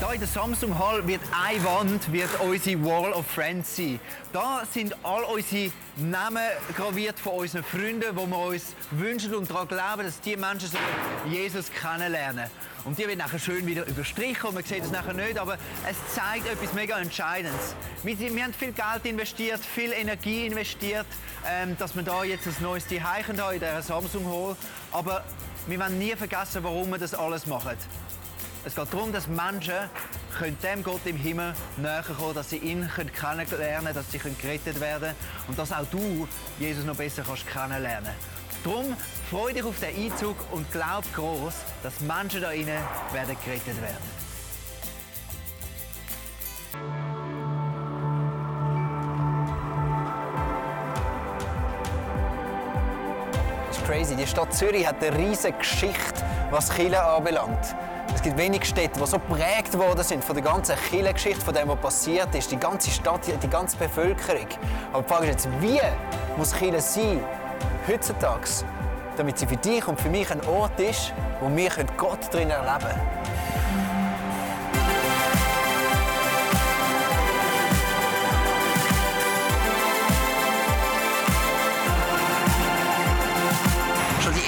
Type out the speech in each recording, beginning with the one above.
Hier in der Samsung Hall wird eine Wand wird unsere Wall of Friends sein. Da sind all unsere Namen graviert von unseren Freunden, wo wir uns wünschen und daran glauben, dass die Menschen Jesus kennenlernen. Und die wird nachher schön wieder überstrichen und man sieht es nachher nicht, aber es zeigt etwas mega Entscheidendes. Wir, wir haben viel Geld investiert, viel Energie investiert, ähm, dass wir da jetzt ein neues Zuhause haben in dieser Samsung Hall. Aber wir werden nie vergessen, warum wir das alles machen. Es geht darum, dass Menschen können dem Gott im Himmel näher kommen dass sie ihn kennenlernen können, dass sie gerettet werden können und dass auch du Jesus noch besser kannst kennenlernen Darum freu dich auf den Einzug und glaub groß, dass Menschen da innen werden gerettet werden. Crazy. Die Stadt Zürich hat eine riesige Geschichte, was Kirche anbelangt. Es gibt wenige Städte, die so geprägt worden sind von der ganzen Kirchengeschichte, von dem, was passiert ist. Die ganze Stadt, die ganze Bevölkerung. Aber die Frage ist jetzt, wie muss Kirche sein, heutzutage, damit sie für dich und für mich ein Ort ist, wo wir Gott drin erleben können.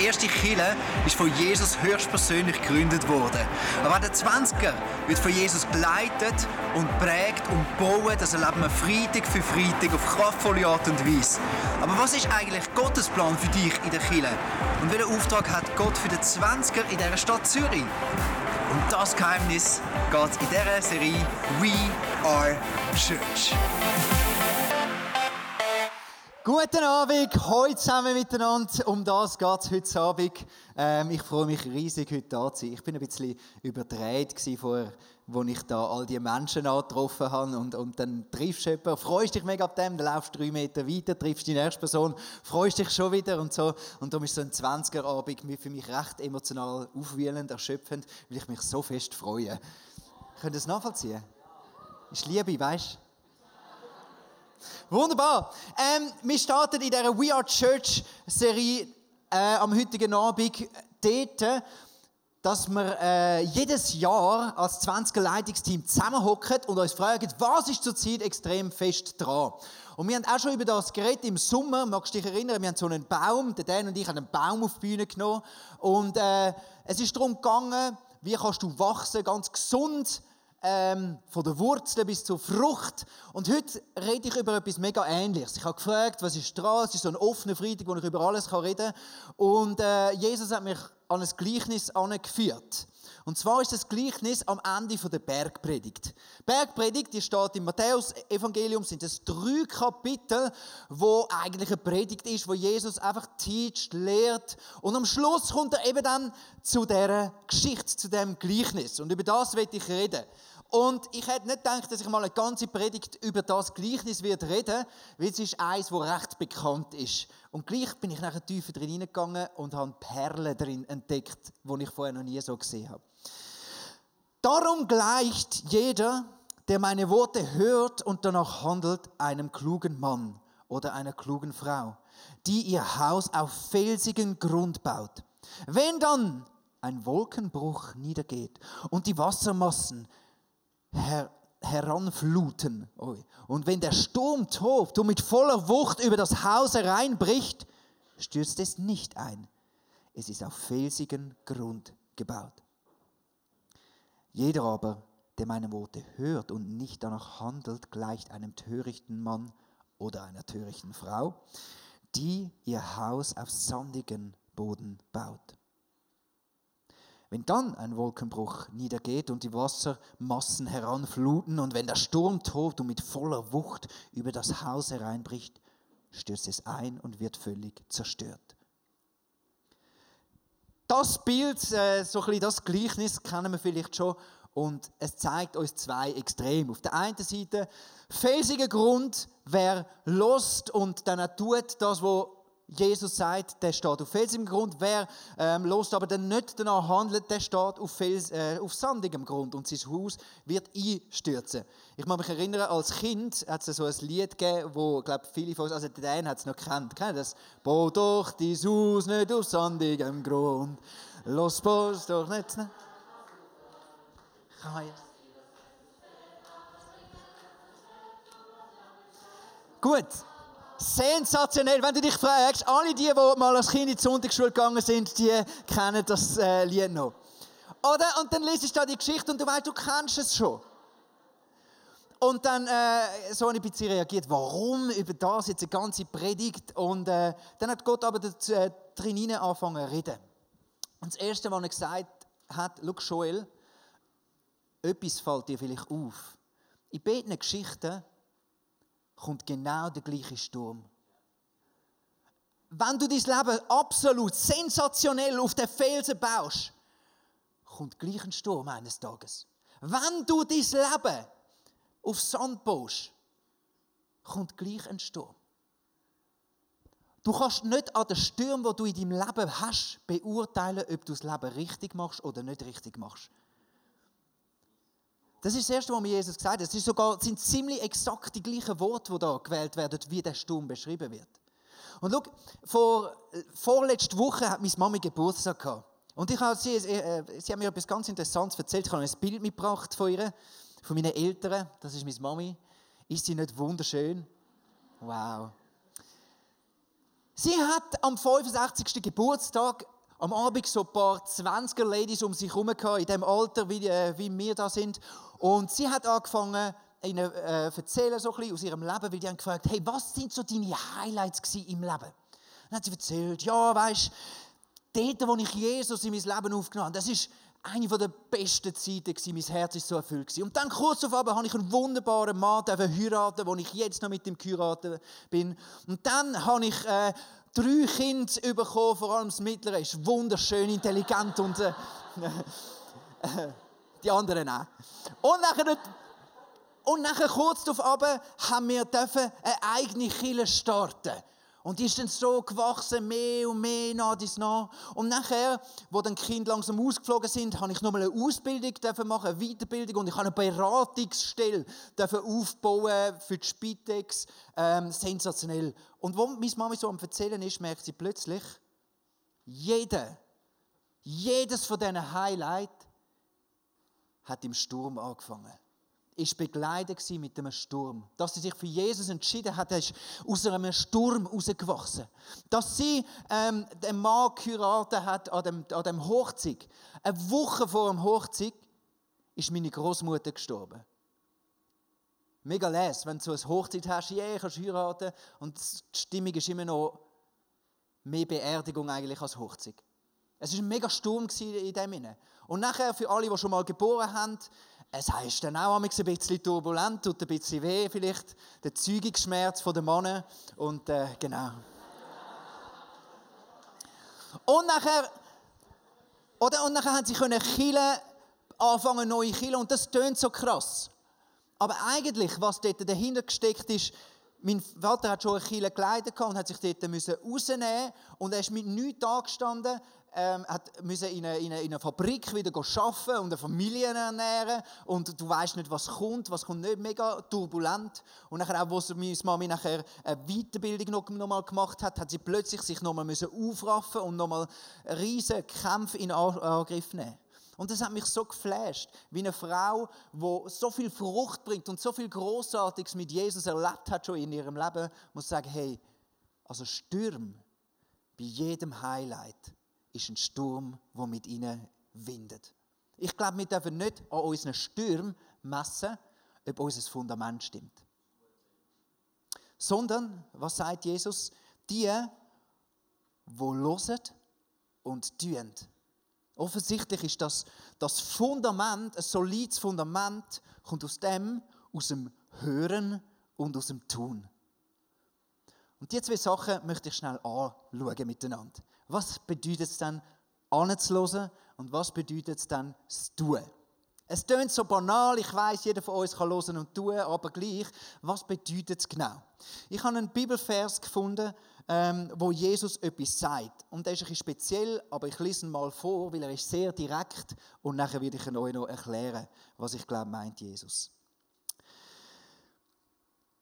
Die erste Kille ist von Jesus höchstpersönlich gegründet worden. Aber der 20er wird von Jesus geleitet und prägt und bauen. Das erleben wir Freitag für Freitag auf kraftvolle Art und Weise. Aber was ist eigentlich Gottes Plan für dich in der Kille? Und welchen Auftrag hat Gott für den 20er in dieser Stadt Zürich? Und das Geheimnis geht in dieser Serie We Are Church. Guten Abend, heute zusammen miteinander. Um das geht es heute Abend. Ähm, ich freue mich riesig, heute da zu sein. Ich bin ein bisschen überdreht vorher, als ich da all die Menschen angetroffen habe. Und, und dann triffst du jemanden, freust dich mega ab dem, dann laufst du drei Meter weiter, triffst die nächste Person, freust dich schon wieder und so. Und darum ist so ein 20er-Abend für mich recht emotional aufwühlend, erschöpfend, weil ich mich so fest freue. Könnt ihr das nachvollziehen? Ist Liebe, weißt du? Wunderbar. Ähm, wir starten in dieser We Are Church Serie äh, am heutigen Abend dort, dass wir äh, jedes Jahr als 20er Leitungsteam zusammenhocken und uns fragen, was ist zurzeit extrem fest dran. Und wir haben auch schon über das geredet im Sommer, magst du dich erinnern, wir haben so einen Baum, der Dan und ich haben einen Baum auf die Bühne genommen und äh, es ist darum gegangen, wie kannst du wachsen, ganz gesund, ähm, von der Wurzel bis zur Frucht. Und heute rede ich über etwas mega Ähnliches. Ich habe gefragt, was ist dran? Es ist so ein offener Freitag, wo ich über alles reden kann. Und äh, Jesus hat mich an ein Gleichnis angeführt. Und zwar ist das Gleichnis am Ende der Bergpredigt. Bergpredigt, die steht im Matthäus-Evangelium, sind es drei Kapitel, wo eigentlich eine Predigt ist, wo Jesus einfach teacht, lehrt. Und am Schluss kommt er eben dann zu der Geschichte, zu dem Gleichnis. Und über das werde ich reden. Und ich hätte nicht gedacht, dass ich mal eine ganze Predigt über das Gleichnis wird reden, weil es ist eins, das recht bekannt ist. Und gleich bin ich nachher tiefer drin hineingegangen und habe Perlen drin entdeckt, die ich vorher noch nie so gesehen habe. Darum gleicht jeder, der meine Worte hört und danach handelt, einem klugen Mann oder einer klugen Frau, die ihr Haus auf felsigen Grund baut. Wenn dann ein Wolkenbruch niedergeht und die Wassermassen her heranfluten. Und wenn der Sturm tobt und mit voller Wucht über das Haus hereinbricht, stürzt es nicht ein. Es ist auf felsigen Grund gebaut. Jeder aber, der meine Worte hört und nicht danach handelt, gleicht einem törichten Mann oder einer törichten Frau, die ihr Haus auf sandigen Boden baut. Wenn dann ein Wolkenbruch niedergeht und die Wassermassen heranfluten und wenn der Sturm tobt und mit voller Wucht über das Haus hereinbricht, stürzt es ein und wird völlig zerstört. Das Bild, äh, so ein bisschen das Gleichnis kennen wir vielleicht schon Und es zeigt uns zwei Extreme. Auf der einen Seite felsiger Grund, wer lost und dann tut das, was Jesus sagt, der steht auf felsigem Grund. Wer ähm, lost aber dann nicht danach handelt, der steht auf, Fels, äh, auf sandigem Grund und sein Haus wird einstürzen. Ich kann mich erinnern, als Kind hat es so ein Lied gegeben, wo glaube viele von uns, also der Dan hat es noch kennt, kennt das? Bau doch dein Haus nicht auf sandigem Grund, los Post doch nicht. Ne? Gut. Sensationell. Wenn du dich fragst, alle die, die mal als Kind in die Sonntagsschule gegangen sind, die kennen das äh, Lied noch. Oder? Und dann liest du da die Geschichte und du weißt, du kennst es schon. Und dann äh, so habe ich ein bisschen reagiert, warum über das jetzt eine ganze Predigt. Und äh, dann hat Gott aber dazu, äh, drin angefangen zu reden. Und das Erste, was er gesagt hat, schau Joel, etwas fällt dir vielleicht auf. In beiden Geschichten kommt genau der gleiche Sturm. Wenn du dein Leben absolut sensationell auf den Felsen baust, kommt gleich ein Sturm eines Tages. Wenn du dein Leben auf Sand baust, kommt gleich ein Sturm. Du kannst nicht an den Stürmen, die du in deinem Leben hast, beurteilen, ob du das Leben richtig machst oder nicht richtig machst. Das ist das Erste, was Jesus gesagt hat. Es ist sogar, sind ziemlich exakt die gleichen Worte, die da gewählt werden, wie der Sturm beschrieben wird. Und schau, vor, vorletzte Woche hat meine Mami Geburtstag gehabt. Und ich habe sie, äh, sie hat mir etwas ganz Interessantes erzählt. Ich habe ein Bild mitgebracht von ihr, von meinen Eltern. Das ist meine Mami. Ist sie nicht wunderschön? Wow. Sie hat am 65. Geburtstag am Abend so ein paar 20er Ladies um sich herum gehabt, in dem Alter, wie, äh, wie wir da sind. Und sie hat angefangen, ihnen äh, erzählen, so ein aus ihrem Leben, weil die haben gefragt, hey, was sind so deine Highlights im Leben? Dann hat sie erzählt, ja, weißt dort, wo ich Jesus in mein Leben aufgenommen habe, das ist eine der besten Zeiten gewesen. Mein Herz ist so erfüllt gewesen. Und dann kurz auf habe ich einen wunderbaren Mann heiraten, wo ich jetzt noch mit ihm geheiratet bin. Und dann habe ich äh, drei Kinder bekommen, vor allem das mittlere ist wunderschön, intelligent und äh, äh, die anderen auch. Und nachher, und nachher kurz darauf haben wir eine eigene Kille starten. Und die ist dann so gewachsen, mehr und mehr nach dies nach. Und nachher, wo dann die Kinder langsam ausgeflogen sind, habe ich nochmal eine Ausbildung machen, eine Weiterbildung und ich habe eine Beratungsstelle aufbauen für die Spitex. Ähm, sensationell. Und wo meine Mama so am Erzählen ist, merkt sie plötzlich, jeder, jedes von diesen Highlights hat im Sturm angefangen ist begleitet mit einem Sturm. Dass sie sich für Jesus entschieden hat, ist aus einem Sturm herausgewachsen. Dass sie ähm, den Mann geheiratet hat an dem, an dem Hochzeit. Eine Woche vor dem Hochzeit ist meine Großmutter gestorben. Mega les, wenn du so eine Hochzeit hast, ja, yeah, kannst heiraten und die Stimmung ist immer noch mehr Beerdigung eigentlich als Hochzeit. Es war ein mega Sturm in dem Sinne. Und nachher, für alle, die schon mal geboren haben, es heißt dann auch ein bisschen turbulent, tut ein bisschen weh, vielleicht der Zeugungsschmerz der Männer. Und äh, genau. Und nachher, oder, und nachher haben sie können Chile anfangen, neue Chile, und das tönt so krass. Aber eigentlich, was dort dahinter gesteckt ist, mein Vater hat schon eine Kille geleitet und hat sich dort rausnehmen und er ist mit nichts angestanden ähm, hat müssen in einer eine, Fabrik wieder arbeiten und eine Familie ernähren und du weißt nicht, was kommt, was kommt nicht, mega turbulent. Und nachher auch, als meine Mami nachher eine Weiterbildung noch, noch mal gemacht hat, hat sie plötzlich sich noch mal müssen aufraffen und noch mal riesige Kämpfe in Angriff nehmen. Und das hat mich so geflasht, wie eine Frau, die so viel Frucht bringt und so viel Großartiges mit Jesus erlebt hat schon in ihrem Leben, muss sagen, hey, also Stürme bei jedem Highlight ist ein Sturm, der mit ihnen windet. Ich glaube, wir dürfen nicht an unseren Stürmen messen, ob unser Fundament stimmt. Sondern, was sagt Jesus? Die, die hören und tun. Offensichtlich ist das, das Fundament, ein solides Fundament, kommt aus dem, aus dem Hören und aus dem Tun. Und diese zwei Sachen möchte ich schnell anschauen miteinander. Was bedeutet es dann, anzuhören und was bedeutet es dann, zu tun? Es tönt so banal, ich weiß, jeder von uns kann hören und tun, aber gleich, was bedeutet es genau? Ich habe einen Bibelvers gefunden, ähm, wo Jesus etwas sagt. Und der ist ein bisschen speziell, aber ich lese ihn mal vor, weil er ist sehr direkt und nachher werde ich euch noch erklären, was ich glaube, meint Jesus.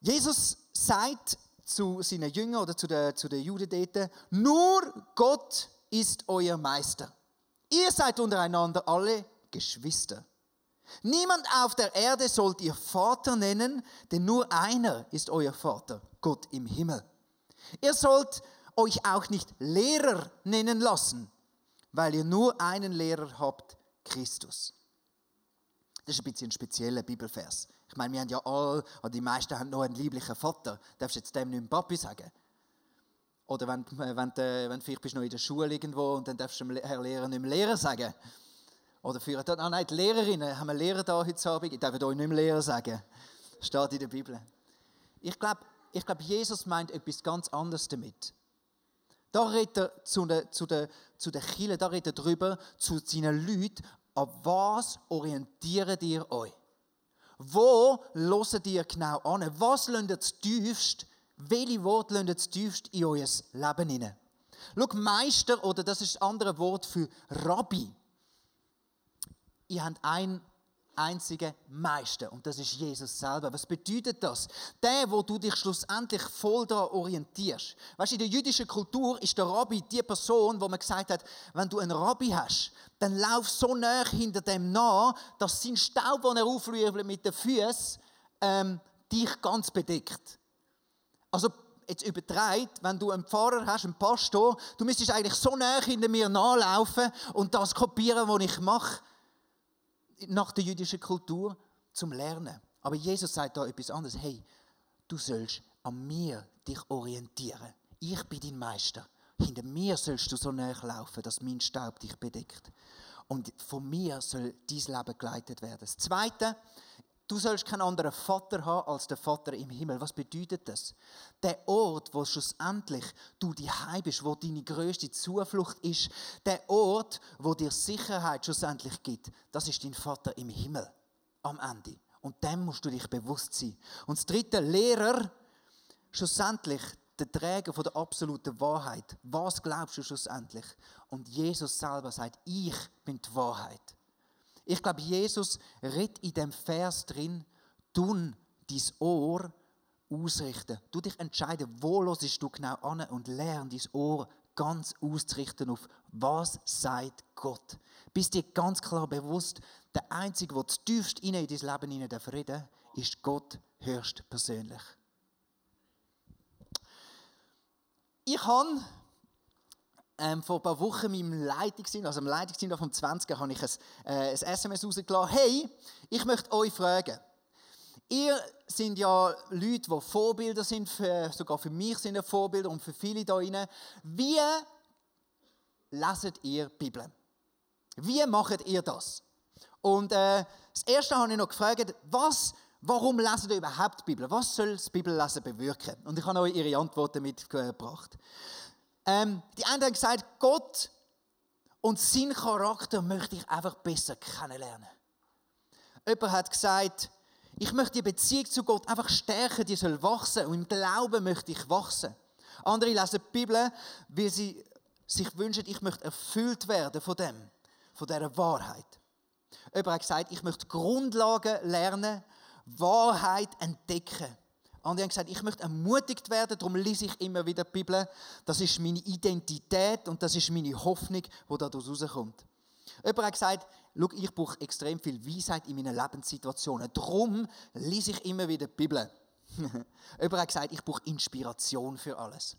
Jesus sagt zu seinen Jüngern oder zu den, zu den Juden dort, nur Gott ist euer Meister. Ihr seid untereinander alle Geschwister. Niemand auf der Erde sollt ihr Vater nennen, denn nur einer ist euer Vater, Gott im Himmel. Ihr sollt euch auch nicht Lehrer nennen lassen, weil ihr nur einen Lehrer habt, Christus. Das ist ein bisschen ein spezieller Bibelvers. Ich meine, wir haben ja alle, oder die meisten haben noch einen lieblichen Vater. Darfst du jetzt dem nicht Papi sagen? Oder wenn, wenn, wenn vielleicht bist du noch in der Schule irgendwo und dann darfst du dem Herr Lehrer nicht mehr Lehrer sagen. Oder führen dort, ah nein, die Lehrerinnen, haben wir Lehrer da heute Abend? Ich darf euch nicht mehr Lehrer sagen. Steht in der Bibel. Ich glaube, ich glaub, Jesus meint etwas ganz anderes damit. Da redet er zu den, zu den, zu den Kirchen, da redet er darüber, zu seinen Leuten, an was orientiert ihr euch? Wo hört ihr genau an? Was lasst ihr tiefst, welche Worte lasst ihr tiefst in euer Leben hinein? Schau, Meister, oder das ist das andere Wort für Rabbi. Ihr habt einen einzigen Meister und das ist Jesus selber. Was bedeutet das? Der, wo du dich schlussendlich voll daran orientierst. Weißt du, in der jüdischen Kultur ist der Rabbi die Person, wo man gesagt hat, wenn du einen Rabbi hast, dann lauf so nah hinter dem nach, dass sein Staub, den er aufrührt mit den Füßen, ähm, dich ganz bedeckt. Also jetzt übertreibt, wenn du einen Pfarrer hast, einen Pastor, du müsstest eigentlich so nah hinter mir nachlaufen und das kopieren, was ich mache, nach der jüdischen Kultur, zum Lernen. Aber Jesus sagt da etwas anderes. Hey, du sollst an mir dich orientieren. Ich bin dein Meister. Hinter mir sollst du so näher laufen, dass mein Staub dich bedeckt. Und von mir soll dein Leben geleitet werden. Das Zweite, du sollst keinen anderen Vater haben als der Vater im Himmel. Was bedeutet das? Der Ort, wo schlussendlich du die bist, wo deine größte Zuflucht ist, der Ort, wo dir Sicherheit schlussendlich gibt, das ist dein Vater im Himmel am Ende. Und dem musst du dich bewusst sein. Und das dritte, Lehrer, schlussendlich der Träger von der absoluten Wahrheit. Was glaubst du schlussendlich? Und Jesus selber sagt, ich bin die Wahrheit. Ich glaube, Jesus redet in dem Vers drin, tun dein Ohr ausrichten. Du dich entscheiden, wo hörst du genau an und lern dein Ohr ganz auszurichten auf, was sagt Gott. Bist dir ganz klar bewusst, der Einzige, der tiefst in dein Leben hinein reden ist Gott höchst persönlich. Ich habe ähm, vor ein paar Wochen meinem Leitungsteam, also im Leitungsteam vom 20. habe ich ein, äh, ein SMS rausgelassen. Hey, ich möchte euch fragen. Ihr seid ja Leute, die Vorbilder sind, für, sogar für mich sind ihr Vorbilder und für viele da drinnen. Wie leset ihr die Bibel? Wie macht ihr das? Und äh, das Erste habe ich noch gefragt, was Warum lesen ihr überhaupt die Bibel? Was soll das Bibellesen bewirken? Und ich habe euch ihre Antworten mitgebracht. Ähm, die einen haben gesagt, Gott und seinen Charakter möchte ich einfach besser kennenlernen. Jemand hat gesagt, ich möchte die Beziehung zu Gott einfach stärken, die soll wachsen und im Glauben möchte ich wachsen. Andere lesen die Bibel, weil sie sich wünschen, ich möchte erfüllt werden von dem, von dieser Wahrheit. Jemand hat gesagt, ich möchte Grundlagen lernen, Wahrheit entdecken. Andere haben gesagt, ich möchte ermutigt werden, darum lese ich immer wieder die Bibel. Das ist meine Identität und das ist meine Hoffnung, die daraus rauskommt. Jemand hat gesagt, schau, ich brauche extrem viel Weisheit in meinen Lebenssituationen. Darum lese ich immer wieder die Bibel. Jemand hat gesagt, ich brauche Inspiration für alles.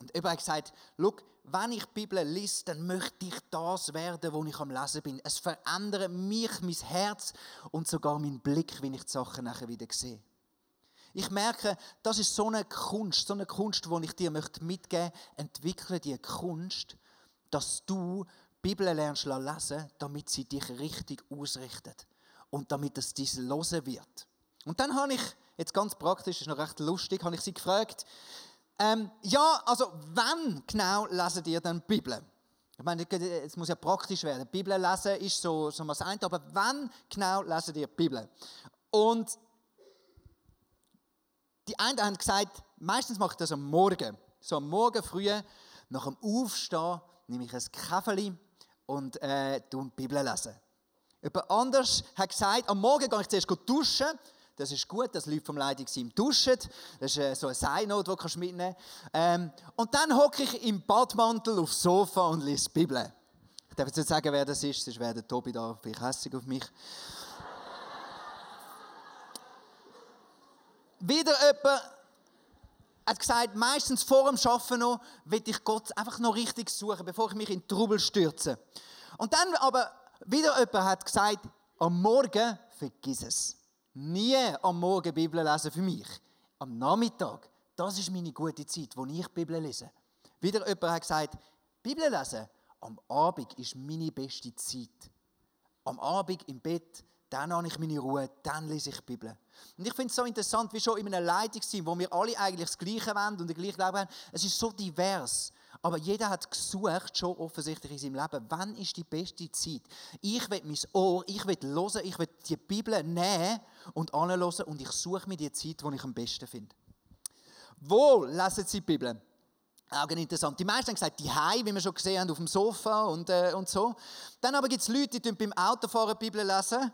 Und jemand hat gesagt, schau, wenn ich die Bibel lese, dann möchte ich das werden, wo ich am Lesen bin. Es verändert mich, mein Herz und sogar meinen Blick, wenn ich die Sachen nachher wieder sehe. Ich merke, das ist so eine Kunst, so eine Kunst, die ich dir mitgeben möchte. Entwickle die Kunst, dass du die Bibel lernst lesen, damit sie dich richtig ausrichtet. Und damit es dies losen wird. Und dann habe ich, jetzt ganz praktisch, ist noch recht lustig, habe ich sie gefragt, ähm, ja, also wann genau lesen ihr denn die Bibel? Ich meine, es muss ja praktisch werden. Die Bibel lesen ist so, so was ein, aber wann genau lesen ihr die Bibel? Und die einen haben gesagt, meistens mache ich das am Morgen. So am Morgen früh, nach dem Aufstehen, nehme ich ein Kaffee und äh, die Bibel lesen. Jemand anders hat gesagt, am Morgen gehe ich zuerst duschen. Das ist gut, dass Leute vom Leitungsteam duschen. Das ist äh, so ein Seinot, das du mitnehmen kannst. Ähm, und dann hocke ich im Badmantel aufs Sofa und lese die Bibel. Ich darf jetzt nicht sagen, wer das ist, sonst wäre der Tobi da vielleicht hässlich auf mich. Wieder jemand hat gesagt, meistens vor dem Arbeiten noch, will ich Gott einfach noch richtig suchen, bevor ich mich in Trubel stürze. Und dann aber wieder jemand hat gesagt, am Morgen vergiss es. Nie am Morgen Bibel lesen für mich. Am Nachmittag, das ist meine gute Zeit, wo ich Bibel lese. Wieder jemand hat gesagt, Bibel lesen am Abend ist meine beste Zeit. Am Abend im Bett dann habe ich meine Ruhe, dann lese ich die Bibel. Und ich finde es so interessant, wie schon in einem Leitungsteam, wo wir alle eigentlich das Gleiche wollen und den gleichen Glauben haben, es ist so divers. Aber jeder hat gesucht, schon offensichtlich in seinem Leben, wann ist die beste Zeit? Ich will mein Ohr, ich will hören, ich will die Bibel nehmen und anhören und ich suche mir die Zeit, die ich am besten finde. Wo lesen Sie die Bibel? Auch interessant. Die meisten haben gesagt, die Hai, wie wir schon gesehen haben, auf dem Sofa und, äh, und so. Dann aber gibt es Leute, die beim Autofahren die Bibel lesen.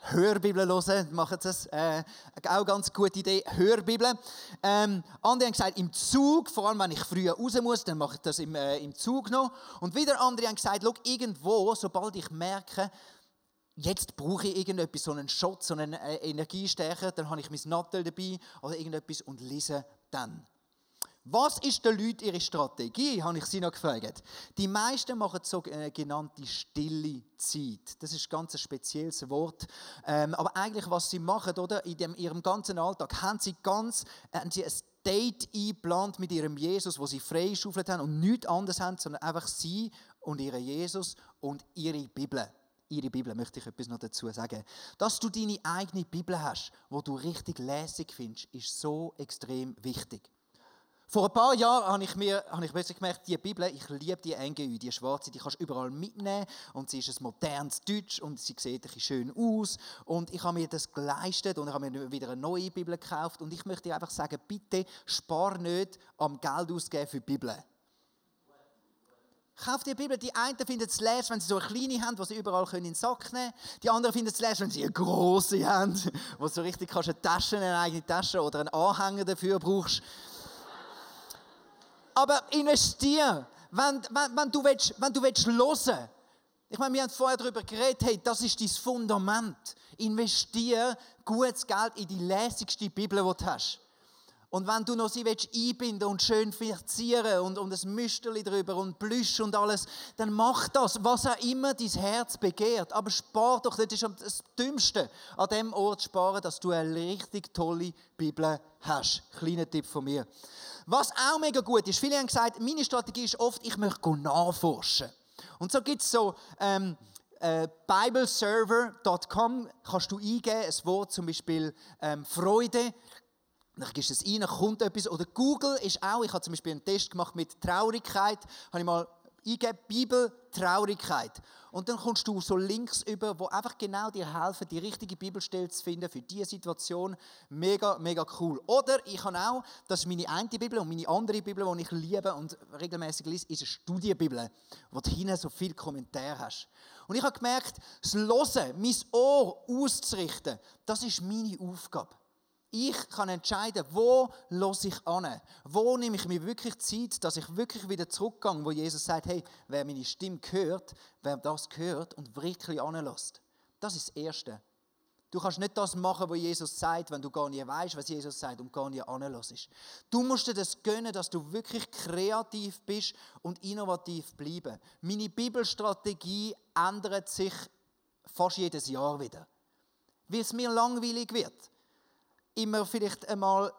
Hörbibel hören, machen das. Äh, auch ganz gute Idee, Hörbibel. Ähm, andere haben gesagt, im Zug, vor allem wenn ich früher raus muss, dann mache ich das im, äh, im Zug noch. Und wieder andere haben gesagt, schau, irgendwo, sobald ich merke, jetzt brauche ich irgendetwas, so einen Shot, so einen äh, Energiestärker, dann habe ich mein Nattel dabei oder irgendetwas und lese dann. Was ist den Leuten ihre Strategie, habe ich sie noch gefragt. Die meisten machen so eine genannte stille Zeit. Das ist ganz ein spezielles Wort. Ähm, aber eigentlich, was sie machen, oder, in dem, ihrem ganzen Alltag, haben sie ganz, haben sie ein Date eingeplant mit ihrem Jesus, wo sie freigeschaufelt haben und nichts anderes haben, sondern einfach sie und ihren Jesus und ihre Bibel. Ihre Bibel möchte ich etwas noch dazu sagen. Dass du deine eigene Bibel hast, wo du richtig lässig findest, ist so extrem wichtig. Vor ein paar Jahren habe ich mir habe ich plötzlich gemerkt, die Bibel, ich liebe die NGÜ, die schwarze, die kannst du überall mitnehmen und sie ist ein modernes Deutsch und sie sieht ein schön aus und ich habe mir das geleistet und ich habe mir wieder eine neue Bibel gekauft und ich möchte dir einfach sagen, bitte spar nicht am Geld ausgeben für die Bibel. Kauf dir Bibel. Die einen finden es leer, wenn sie so eine kleine haben, die sie überall in den Sack nehmen können. Die anderen finden es leer, wenn sie eine große haben, wo du so richtig kannst eine Tasche, eine eigene Tasche oder einen Anhänger dafür brauchst. Aber investier, wenn, wenn, wenn, du willst, wenn du willst hören ich meine, wir haben vorher darüber geredet, hey, das ist dein Fundament. Investier gutes Geld in die lässigste Bibel, die du hast. Und wenn du noch sie willst, einbinden und schön verzieren und, und ein Müsterli drüber und Plüsch und alles, dann mach das, was auch immer dein Herz begehrt. Aber spar doch, das ist das Dümmste, an dem Ort sparen, dass du eine richtig tolle Bibel hast. Kleiner Tipp von mir. Was auch mega gut ist, viele haben gesagt, meine Strategie ist oft, ich möchte nachforschen. Und so gibt es so ähm, äh, bibleserver.com, kannst du eingeben, ein Wort zum Beispiel ähm, Freude, dann gehst du es ein, dann kommt etwas. Oder Google ist auch, ich habe zum Beispiel einen Test gemacht mit Traurigkeit, habe ich mal eingegeben, Bibel, Traurigkeit. Und dann kommst du so Links über, wo einfach genau dir helfen, die richtige Bibelstelle zu finden für diese Situation. Mega, mega cool. Oder ich habe auch, das ist meine eine Bibel und meine andere Bibel, die ich liebe und regelmäßig lese, ist eine Studienbibel, wo du hinten so viele Kommentare hast. Und ich habe gemerkt, das Hören, mein Ohr auszurichten, das ist meine Aufgabe. Ich kann entscheiden, wo los ich an? Wo nehme ich mir wirklich Zeit, dass ich wirklich wieder zurückgehe, wo Jesus sagt, hey, wer meine Stimme hört, wer das hört und wirklich anlässt. Das ist das Erste. Du kannst nicht das machen, was Jesus sagt, wenn du gar nicht weißt, was Jesus sagt und gar nicht anlässt. Du musst dir das gönnen, dass du wirklich kreativ bist und innovativ bleiben. Meine Bibelstrategie ändert sich fast jedes Jahr wieder. Weil es mir langweilig wird immer vielleicht einmal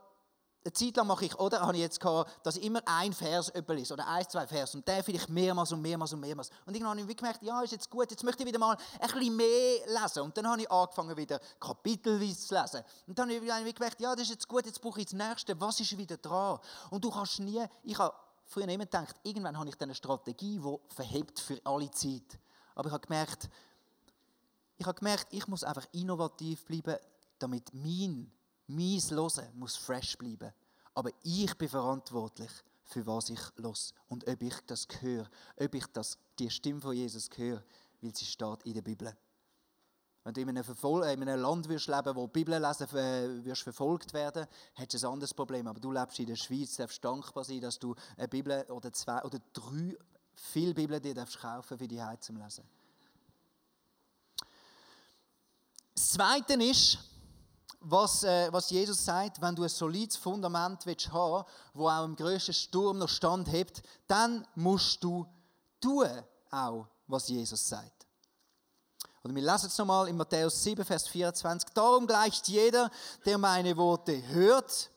eine Zeit lang mache ich, oder, habe ich jetzt gehabt, dass ich immer ein Vers lese, oder ein, zwei Vers, und der vielleicht mehrmals und mehrmals und mehrmals. Und irgendwann habe ich gemerkt, ja, ist jetzt gut, jetzt möchte ich wieder mal ein bisschen mehr lesen. Und dann habe ich angefangen, wieder kapitelweise zu lesen. Und dann habe ich gemerkt, ja, das ist jetzt gut, jetzt brauche ich das Nächste, was ist wieder dran? Und du kannst nie, ich habe früher immer gedacht, irgendwann habe ich dann eine Strategie, die verhebt für alle Zeit. Aber ich habe gemerkt, ich habe gemerkt, ich muss einfach innovativ bleiben, damit mein, mein Hören muss fresh bleiben. Aber ich bin verantwortlich für was ich los und ob ich das höre, ob ich das, die Stimme von Jesus höre, weil sie steht in der Bibel. Wenn du in einem, Verfol in einem Land wirst leben, wo die Bibel lesen äh, wirst verfolgt werden, hättest du ein anderes Problem. Aber du lebst in der Schweiz, darfst dankbar sein, dass du eine Bibel oder zwei oder drei, viele Bibeln dir darfst kaufen für die Heim zum Lesen. Das Zweite ist, was, äh, was Jesus sagt, wenn du ein solides Fundament willst haben wo auch im grössten Sturm noch Stand hebt, dann musst du tun, auch was Jesus sagt. Oder wir lesen es nochmal in Matthäus 7, Vers 24. Darum gleicht jeder, der meine Worte hört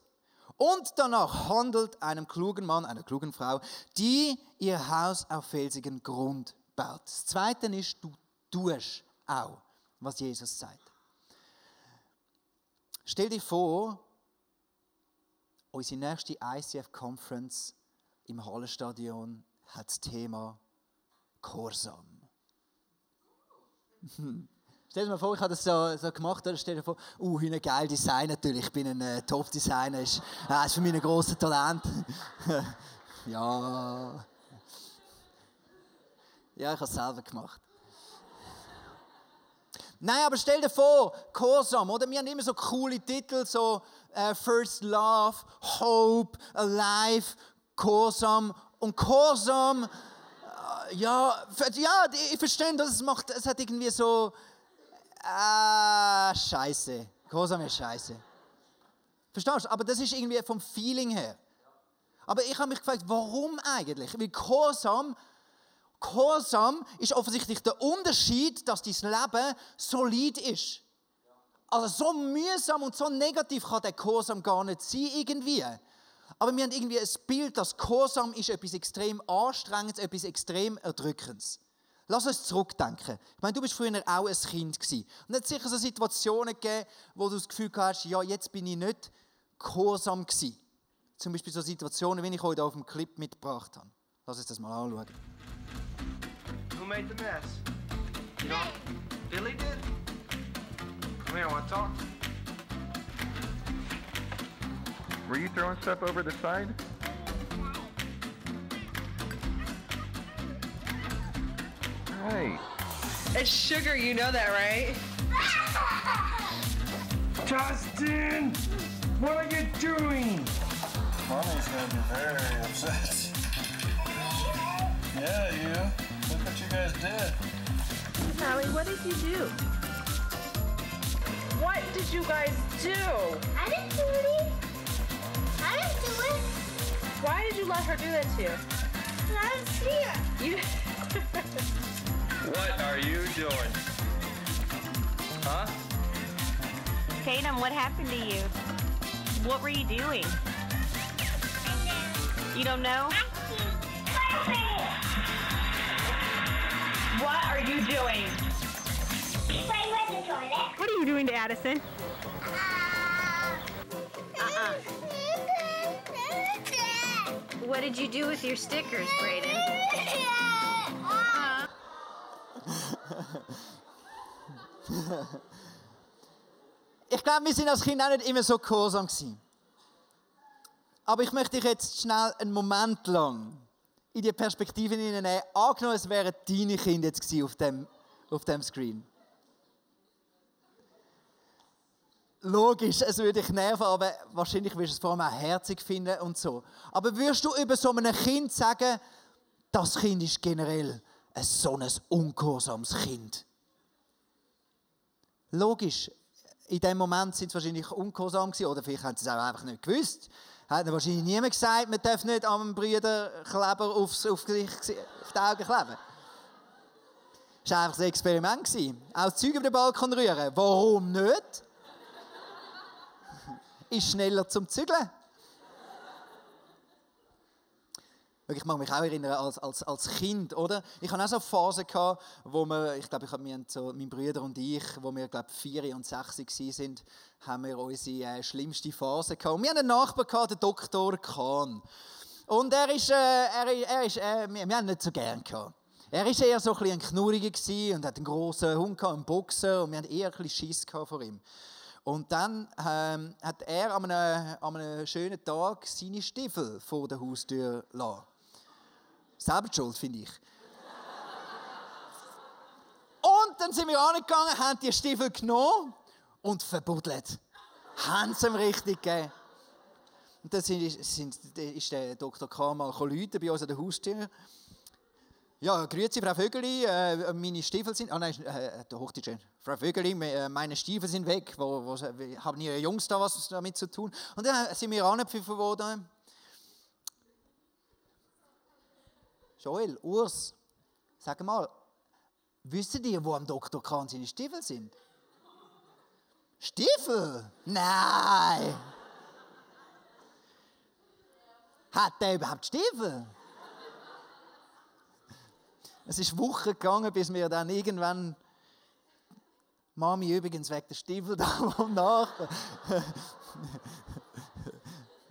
und danach handelt, einem klugen Mann, einer klugen Frau, die ihr Haus auf felsigen Grund baut. Das Zweite ist, du tust auch, was Jesus sagt. Stell dir vor, unsere nächste ICF-Conference im Hallenstadion hat das Thema Korsam. Stell dir mal vor, ich habe das so, so gemacht. Oder? Stell dir vor, uh, ein geil Design natürlich. Ich bin ein äh, Top-Designer. Ist, äh, ist für mich ein grosses Talent. ja. Ja, ich habe es selber gemacht. Nein, aber stell dir vor, Korsam, oder? Wir haben immer so coole Titel, so uh, First Love, Hope, Alive, Korsam. Und Korsam, uh, ja, ja, ich verstehe, dass es macht, es hat irgendwie so, ah, scheiße. Korsam ist scheiße. Verstehst du? Aber das ist irgendwie vom Feeling her. Aber ich habe mich gefragt, warum eigentlich? Weil Korsam Gehorsam ist offensichtlich der Unterschied, dass dein Leben solid ist. Also so mühsam und so negativ kann der Gehorsam gar nicht sein irgendwie. Aber wir haben irgendwie ein Bild, dass Gehorsam ist etwas extrem anstrengendes, etwas extrem erdrückendes. Lass uns zurückdenken. Ich meine, du bist früher auch ein Kind gewesen. Und es hat sicher so Situationen gegeben, wo du das Gefühl hast, ja, jetzt bin ich nicht gehorsam gewesen. Zum Beispiel so Situationen, wie ich heute auf dem Clip mitgebracht habe. Lass uns das mal anschauen. Made the mess? You know, Billy did? Come here, I want to talk. Were you throwing stuff over the side? Hey. It's sugar, you know that, right? Justin! What are you doing? Mommy's gonna be very upset. Yeah, you. Look what you guys did. Allie, what did you do? What did you guys do? I didn't do it. I didn't do it. Why did you let her do that to you? I didn't see her. You. What are you doing? Huh? Tatum, what happened to you? What were you doing? You don't know? What are you doing? Playing with the toilet. What are you doing to Addison? Uh-uh. What did you do with your stickers, Brayden? Ich glaube, wir sind als Kind auch nicht immer so gehorsam gewesen. Aber ich möchte dich jetzt schnell einen Moment lang in die Perspektive hineinnehmen. Angenommen, es wären deine Kinder jetzt gewesen auf dem, auf dem Screen. Logisch, es würde dich nerven, aber wahrscheinlich wirst du es vor allem auch herzig finden und so. Aber würdest du über so einem Kind sagen, das Kind ist generell ein so ein ungehorsames Kind? Logisch, in dem Moment sind sie wahrscheinlich ungehorsam gewesen, oder vielleicht haben sie es auch einfach nicht gewusst. Hat wahrscheinlich niemand gesagt, man darf nicht am Brüderkleber aufs, auf, die, auf die Augen kleben. Das war einfach ein Experiment. Auch das Zeug über den Balkon rühren. Warum nicht? Ist schneller zum Zügeln. Ich mag mich auch erinnern, als, als, als Kind, oder? Ich hatte auch so Phasen, gehabt, wo wir, ich glaube, ich hab, so, mein Bruder und ich, wo wir, glaube vier und sechs waren, haben wir unsere äh, schlimmste Phase gehabt. Und wir hatten einen Nachbar, gehabt, den Dr. Kahn. Und er ist, äh, er, er ist äh, wir, wir haben ihn nicht so gern gehabt. Er war eher so ein, bisschen ein Knurriger und hat einen grossen Hund gehabt, einen Boxer, und wir hatten eher ein bisschen Schiss vor ihm. Und dann ähm, hat er an einem, an einem schönen Tag seine Stiefel vor der Haustür lassen. Selber schuld, finde ich. Und dann sind wir angegangen, haben die Stiefel genommen und verbuddelt. Haben sie ihm richtig gegeben. Und dann sind, sind, ist der Dr. K. mal Leute bei uns an der Haustür. Ja, grüezi, Frau Vögeli, äh, meine Stiefel sind, ah nein, äh, der Hochdeutsch, Frau Vögeli, äh, meine Stiefel sind weg, wo, wo, haben Ihre Jungs da was damit zu tun? Und dann sind wir angepfiffen worden. Joel, Urs, sag mal, wisst ihr, wo am Dr. Kahn seine Stiefel sind? Stiefel? Nein! Hat der überhaupt Stiefel? Es ist Wochen gegangen, bis wir dann irgendwann Mami übrigens weg der Stiefel da vom Nachbarn.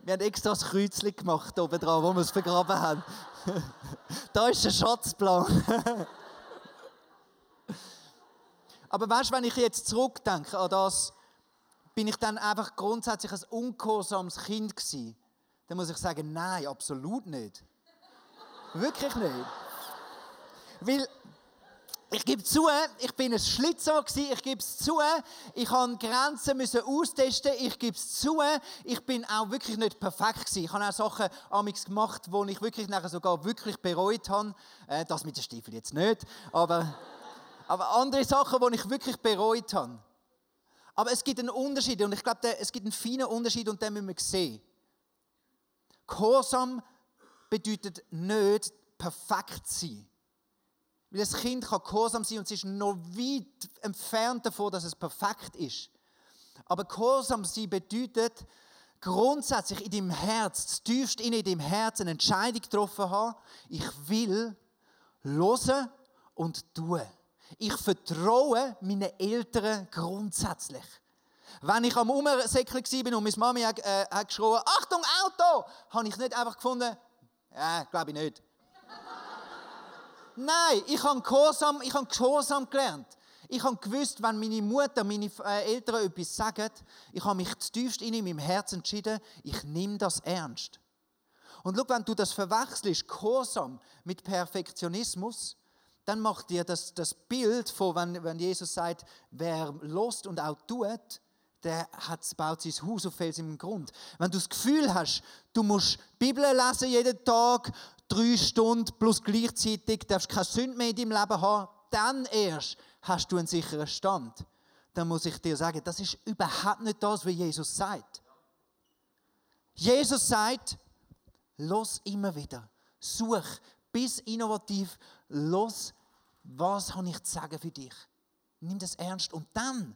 Wir haben extra das Kreuzchen gemacht oben dran, wo wir es vergraben haben. Da ist der Schatzplan. Aber weißt du, wenn ich jetzt zurückdenke an das, bin ich dann einfach grundsätzlich ein ungehorsames Kind gewesen? Dann muss ich sagen, nein, absolut nicht. Wirklich nicht. Weil ich gebe zu, ich bin ein Schlitzer gewesen, ich gebe es zu, ich habe Grenzen müssen austesten, ich gebe es zu, ich bin auch wirklich nicht perfekt gewesen. Ich habe auch Sachen amix gemacht, wo ich wirklich nachher sogar wirklich bereut habe. Äh, das mit den Stiefeln jetzt nicht, aber, aber andere Sachen, die ich wirklich bereut habe. Aber es gibt einen Unterschied und ich glaube, es gibt einen feinen Unterschied und den müssen wir sehen. Gehorsam bedeutet nicht perfekt sein. Weil das Kind kann gehorsam sein und es ist noch weit entfernt davon, dass es perfekt ist. Aber gehorsam sein bedeutet, grundsätzlich in deinem Herz, tiefst in deinem Herz eine Entscheidung getroffen haben, ich will hören und tun. Ich vertraue meinen Eltern grundsätzlich. Wenn ich am Umsäckeln war und meine Mami hat, äh, hat geschrien, Achtung, Auto, habe ich nicht einfach gefunden, ja, glaube ich nicht. Nein, ich habe Gehorsam, ich habe Gehorsam gelernt. Ich habe gewusst, wenn meine Mutter, meine äh, Eltern etwas sagen, ich habe mich zutiefst in meinem Herzen entschieden, ich nehme das ernst. Und schau, wenn du das verwechselst, Gehorsam mit Perfektionismus, dann macht dir das, das Bild von, wenn, wenn Jesus sagt, wer lost und auch tut, der hat, baut sein Haus auf Fels im Grund. Wenn du das Gefühl hast, du musst Bibel lesen jeden Tag, drei Stunden plus gleichzeitig darfst keine Sünde mehr in deinem Leben haben, dann erst hast du einen sicheren Stand. Dann muss ich dir sagen, das ist überhaupt nicht das, was Jesus sagt. Jesus sagt, los immer wieder, such, bis innovativ, los, was habe ich zu sagen für dich? Nimm das ernst und dann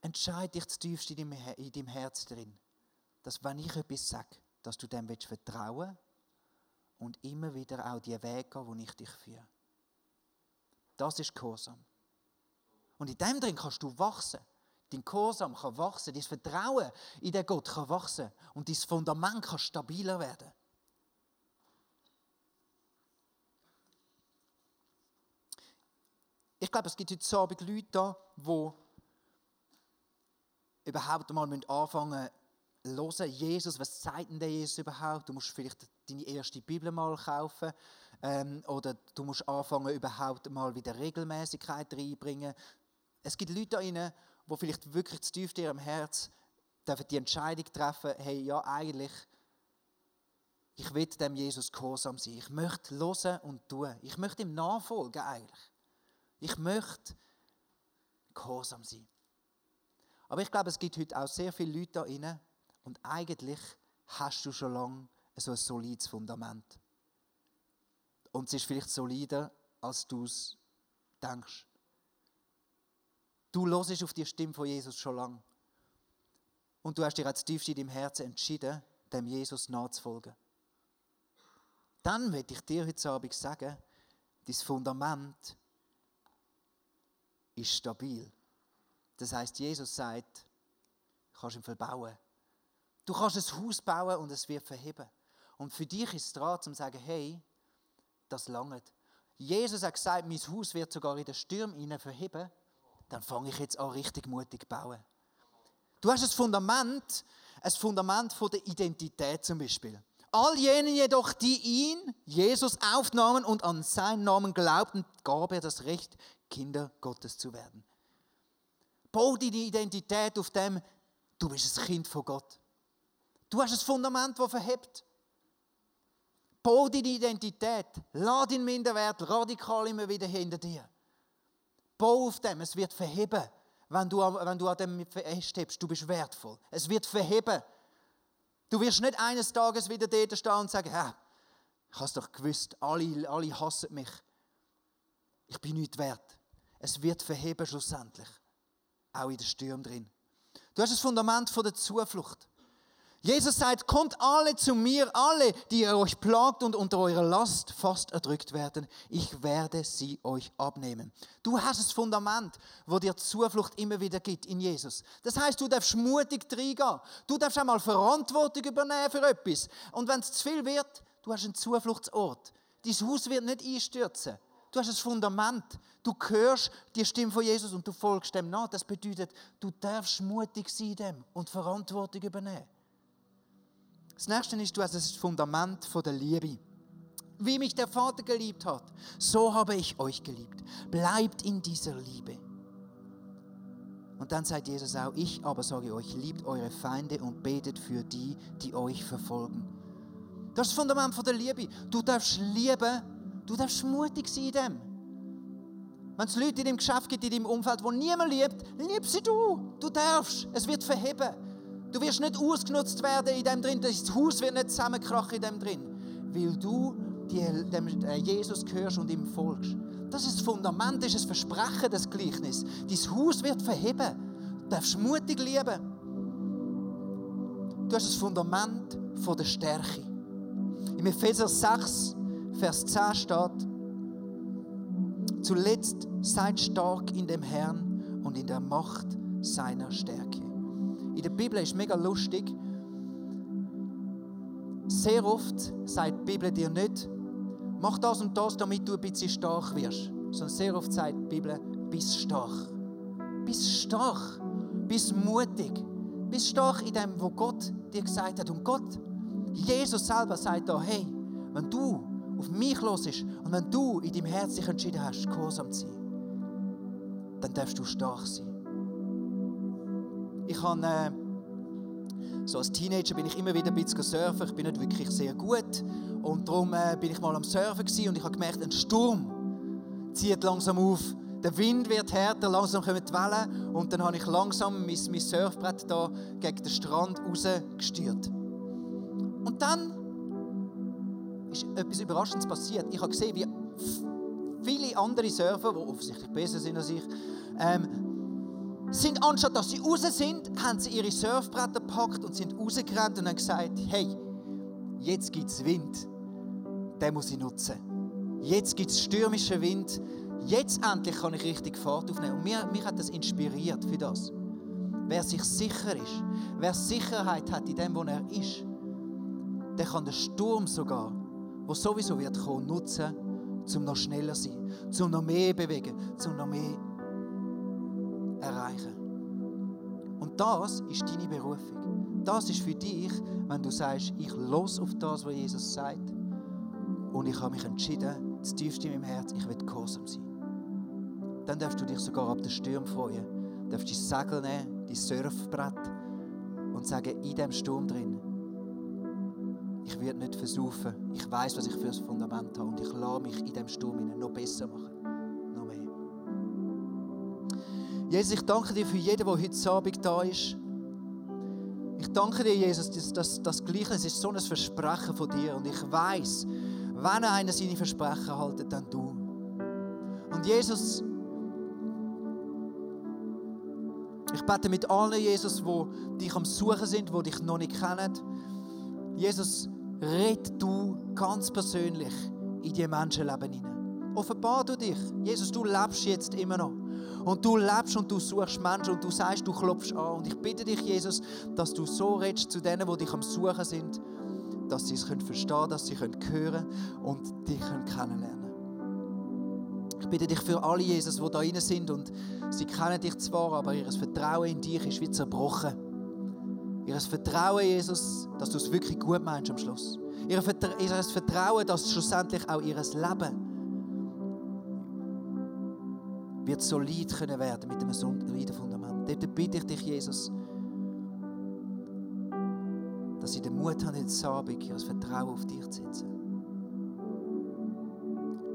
entscheide dich das tiefste in deinem Herz drin, dass wenn ich etwas sage, dass du dem vertrauen willst und immer wieder auch die Wege gehen, wo ich dich führe. Das ist Gehorsam. Und in dem drin kannst du wachsen. Dein Gehorsam kann wachsen, dein Vertrauen in den Gott kann wachsen und dein Fundament kann stabiler werden. Ich glaube, es gibt heute Abend Leute da, die überhaupt mal anfangen müssen, hören, Jesus, was sagt denn der Jesus überhaupt? Du musst vielleicht deine erste Bibel mal kaufen ähm, oder du musst anfangen, überhaupt mal wieder Regelmäßigkeit reinbringen. Es gibt Leute da rein, die vielleicht wirklich zu tief in ihrem Herz die Entscheidung treffen, hey, ja, eigentlich, ich will dem Jesus gehorsam sein. Ich möchte hören und tun. Ich möchte ihm nachfolgen eigentlich. Ich möchte gehorsam sein. Aber ich glaube, es gibt heute auch sehr viele Leute da rein und eigentlich hast du schon lange so ein solides Fundament. Und es ist vielleicht solider, als du es denkst. Du hörst auf die Stimme von Jesus schon lange. Und du hast dir als tiefst in deinem Herzen entschieden, dem Jesus nachzufolgen. Dann möchte ich dir heute Abend sagen, dein Fundament ist stabil. Das heißt, Jesus sagt, du kannst ihn verbauen. Du kannst ein Haus bauen und es wird verheben. Und für dich ist es dran, zu sagen, hey, das langt. Jesus hat gesagt, mein Haus wird sogar in den Stürmen verheben. Dann fange ich jetzt an, richtig mutig zu bauen. Du hast ein Fundament, ein Fundament von der Identität zum Beispiel. All jenen jedoch, die ihn, Jesus, aufnahmen und an seinen Namen glaubten, gab er das Recht, Kinder Gottes zu werden. Bau deine Identität auf dem, du bist ein Kind von Gott. Du hast ein Fundament, das verhebt. Bau deine Identität. Lass deinen Minderwert radikal immer wieder hinter dir. Bau auf dem, es wird verheben, wenn du, wenn du an dem festhebst. Du bist wertvoll. Es wird verheben. Du wirst nicht eines Tages wieder dort stehen und sagen, ja, ich habe es doch gewusst, alle, alle hassen mich. Ich bin nicht wert. Es wird verheben schlussendlich. Auch in den Stürmen drin. Du hast das Fundament von der Zuflucht. Jesus sagt, kommt alle zu mir, alle, die ihr euch plagt und unter eurer Last fast erdrückt werden. Ich werde sie euch abnehmen. Du hast das Fundament, wo dir Zuflucht immer wieder gibt in Jesus. Das heißt, du darfst mutig reingehen. Du darfst einmal Verantwortung übernehmen für etwas. Und wenn es zu viel wird, du hast einen Zufluchtsort. Dein Haus wird nicht einstürzen. Du hast das Fundament. Du hörst die Stimme von Jesus und du folgst dem nach. Das bedeutet, du darfst mutig sein dem und Verantwortung übernehmen. Das nächste ist, du hast das Fundament der Liebe. Wie mich der Vater geliebt hat, so habe ich euch geliebt. Bleibt in dieser Liebe. Und dann sagt Jesus auch, ich aber sage euch, liebt eure Feinde und betet für die, die euch verfolgen. Das ist das Fundament von der Liebe. Du darfst lieben, du darfst mutig sein in dem. Wenn es Leute in dem Geschäft gibt, in deinem Umfeld, wo niemand liebt, lieb sie du. Du darfst. Es wird verheben. Du wirst nicht ausgenutzt werden in dem drin. Das Haus wird nicht zusammenkrachen in dem drin. Weil du dem äh, Jesus gehörst und ihm folgst. Das ist das Fundament, das ist das Versprechen des Gleichnisses. Dein Haus wird verheben. Du darfst mutig lieben. Du hast das Fundament der Stärke. Im Epheser 6, Vers 10 steht, Zuletzt seid stark in dem Herrn und in der Macht seiner Stärke. In der Bibel ist mega lustig. Sehr oft sagt die Bibel dir nicht, mach das und das, damit du ein bisschen stark wirst. Sondern sehr oft sagt die Bibel, bist stark. Bist stark. Bist mutig. Bist stark in dem, was Gott dir gesagt hat. Und Gott, Jesus selber sagt da, hey, wenn du auf mich los ist und wenn du in deinem Herzen entschieden hast, gehorsam zu sein, dann darfst du stark sein. Ich habe, äh, so als Teenager bin ich immer wieder ein bisschen surfen. Ich bin nicht wirklich sehr gut. Und darum äh, bin ich mal am Surfen und ich habe gemerkt, ein Sturm zieht langsam auf. Der Wind wird härter, langsam kommen die Wellen. Und dann habe ich langsam mein, mein Surfbrett da gegen den Strand rausgesteuert. Und dann ist etwas Überraschendes passiert. Ich habe gesehen, wie viele andere Surfer, die offensichtlich besser sind als ich, ähm, sind anstatt dass sie raus sind, haben sie ihre Surfbretter gepackt und sind rausgerannt und haben gesagt, hey, jetzt gibt es Wind, den muss ich nutzen. Jetzt gibt es stürmischen Wind, jetzt endlich kann ich richtig Fahrt aufnehmen. Und mir, mich hat das inspiriert für das. Wer sich sicher ist, wer Sicherheit hat in dem, wo er ist, der kann den Sturm sogar, wo sowieso wird kommen, nutzen, um noch schneller zu sein, um noch mehr zu bewegen, um noch mehr Und das ist deine Berufung. Das ist für dich, wenn du sagst, ich los auf das, was Jesus sagt. Und ich habe mich entschieden, das tiefste in meinem Herz, ich will gehorsam sein. Dann darfst du dich sogar ab den Sturm freuen. Du darfst dein Segel nehmen, dein Surfbrett und sagen, in dem Sturm drin, ich werde nicht versaufen. Ich weiß, was ich für ein Fundament habe und ich lasse mich in dem Sturm noch besser machen. Jesus, ich danke dir für jeden, der heute Abend da ist. Ich danke dir, Jesus, dass das, das Gleichnis ist so ein Versprechen von dir. Und ich weiß, wenn einer seine Versprechen haltet, dann du. Und Jesus, ich bete mit allen, Jesus, die dich am Suchen sind, die dich noch nicht kennen. Jesus, red du ganz persönlich in die Menschenleben hinein. Offenbar du dich. Jesus, du lebst jetzt immer noch. Und du lebst und du suchst Menschen und du sagst, du klopfst an. Und ich bitte dich, Jesus, dass du so redest zu denen, die dich am Suchen sind, dass sie es können verstehen dass sie können hören und dich können kennenlernen Ich bitte dich für alle, Jesus, die da rein sind und sie kennen dich zwar, aber ihr Vertrauen in dich ist wie zerbrochen. Ihr Vertrauen, Jesus, dass du es wirklich gut meinst am Schluss. Ihr Vertrauen, dass schlussendlich auch ihr Leben wird solid können werden mit einem soliden Fundament. Dort bitte ich dich, Jesus, dass sie den Mut haben, jetzt Abend ihr Vertrauen auf dich zu setzen.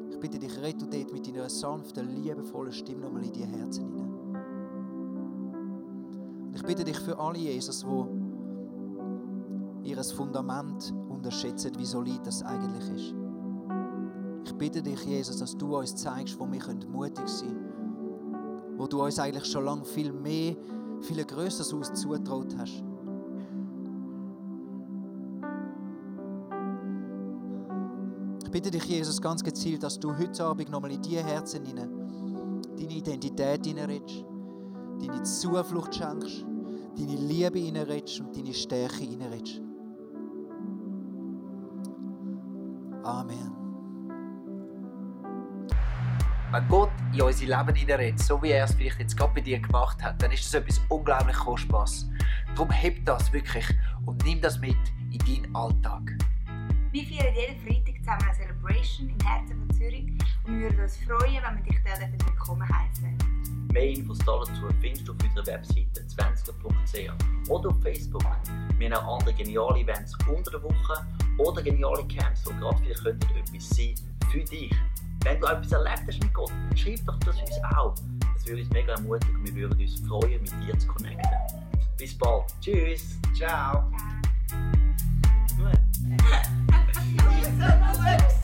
Ich bitte dich, du dort mit deiner sanften, liebevollen Stimme nochmal in die Herzen hinein. Und ich bitte dich für alle, Jesus, die ihr Fundament unterschätzen, wie solid das eigentlich ist. Ich bitte dich, Jesus, dass du uns zeigst, wo wir mutig sein können. Wo du uns eigentlich schon lange viel mehr, viel Größeres aus zutraut hast. Ich bitte dich, Jesus, ganz gezielt, dass du heute Abend nochmal in die Herzen hinein deine Identität hineinredest, deine Zuflucht schenkst, deine Liebe hineinredest und deine Stärke hineinredest. Amen. Wenn Gott in unser Leben hineinredet, so wie er es vielleicht jetzt gerade bei dir gemacht hat, dann ist das etwas unglaublich Kostbares. Darum heb das wirklich und nimm das mit in deinen Alltag. Wir feiern jeden Freitag zusammen eine Celebration im Herzen von Zürich und wir würden uns freuen, wenn wir dich dort willkommen heißen. Mehr Infos dazu findest du auf unserer Webseite 20.ch oder auf Facebook. Wir haben auch andere geniale Events unter der Woche oder geniale Camps, die gerade vielleicht etwas sein für dich. Wenn du etwas erlebt hast mit Gott, dann schreib doch das uns auch. Das würde uns mega ermutigen und wir würden uns freuen, mit dir zu connecten. Bis bald. Tschüss. Ciao. Ciao.